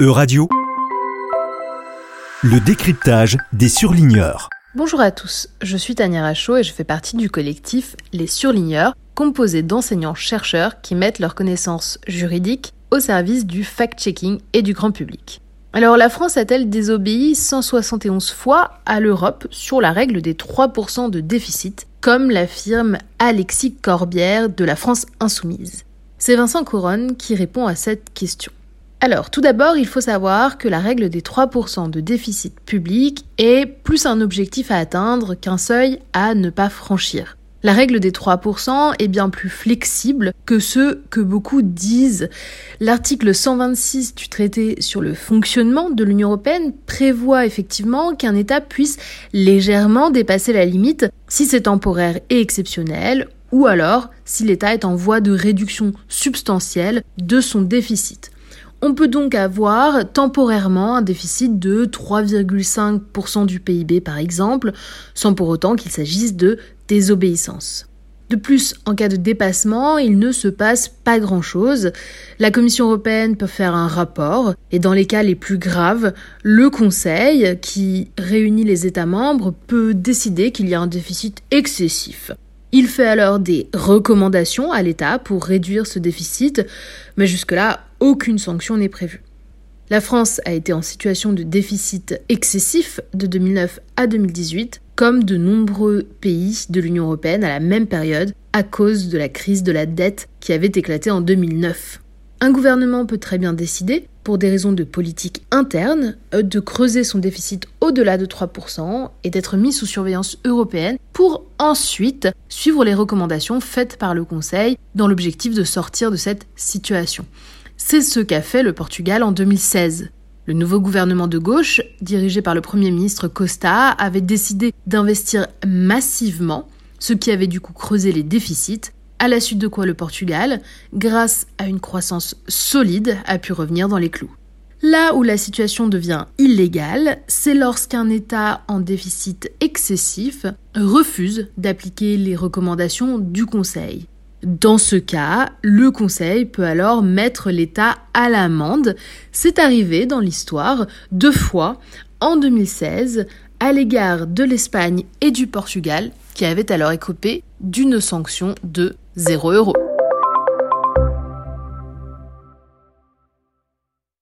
E-Radio, le décryptage des surligneurs. Bonjour à tous, je suis Tania Rachaud et je fais partie du collectif Les Surligneurs, composé d'enseignants-chercheurs qui mettent leurs connaissances juridiques au service du fact-checking et du grand public. Alors la France a-t-elle désobéi 171 fois à l'Europe sur la règle des 3% de déficit, comme l'affirme Alexis Corbière de la France Insoumise? C'est Vincent Couronne qui répond à cette question. Alors, tout d'abord, il faut savoir que la règle des 3% de déficit public est plus un objectif à atteindre qu'un seuil à ne pas franchir. La règle des 3% est bien plus flexible que ce que beaucoup disent. L'article 126 du traité sur le fonctionnement de l'Union européenne prévoit effectivement qu'un État puisse légèrement dépasser la limite si c'est temporaire et exceptionnel, ou alors si l'État est en voie de réduction substantielle de son déficit. On peut donc avoir temporairement un déficit de 3,5% du PIB par exemple, sans pour autant qu'il s'agisse de désobéissance. De plus, en cas de dépassement, il ne se passe pas grand-chose. La Commission européenne peut faire un rapport, et dans les cas les plus graves, le Conseil, qui réunit les États membres, peut décider qu'il y a un déficit excessif. Il fait alors des recommandations à l'État pour réduire ce déficit, mais jusque-là, aucune sanction n'est prévue. La France a été en situation de déficit excessif de 2009 à 2018, comme de nombreux pays de l'Union européenne à la même période, à cause de la crise de la dette qui avait éclaté en 2009. Un gouvernement peut très bien décider, pour des raisons de politique interne, euh, de creuser son déficit au-delà de 3% et d'être mis sous surveillance européenne pour ensuite suivre les recommandations faites par le Conseil dans l'objectif de sortir de cette situation. C'est ce qu'a fait le Portugal en 2016. Le nouveau gouvernement de gauche, dirigé par le Premier ministre Costa, avait décidé d'investir massivement, ce qui avait du coup creusé les déficits, à la suite de quoi le Portugal, grâce à une croissance solide, a pu revenir dans les clous. Là où la situation devient illégale, c'est lorsqu'un État en déficit excessif refuse d'appliquer les recommandations du Conseil. Dans ce cas, le Conseil peut alors mettre l'État à l'amende. C'est arrivé dans l'histoire deux fois, en 2016, à l'égard de l'Espagne et du Portugal, qui avaient alors écopé d'une sanction de 0 euros.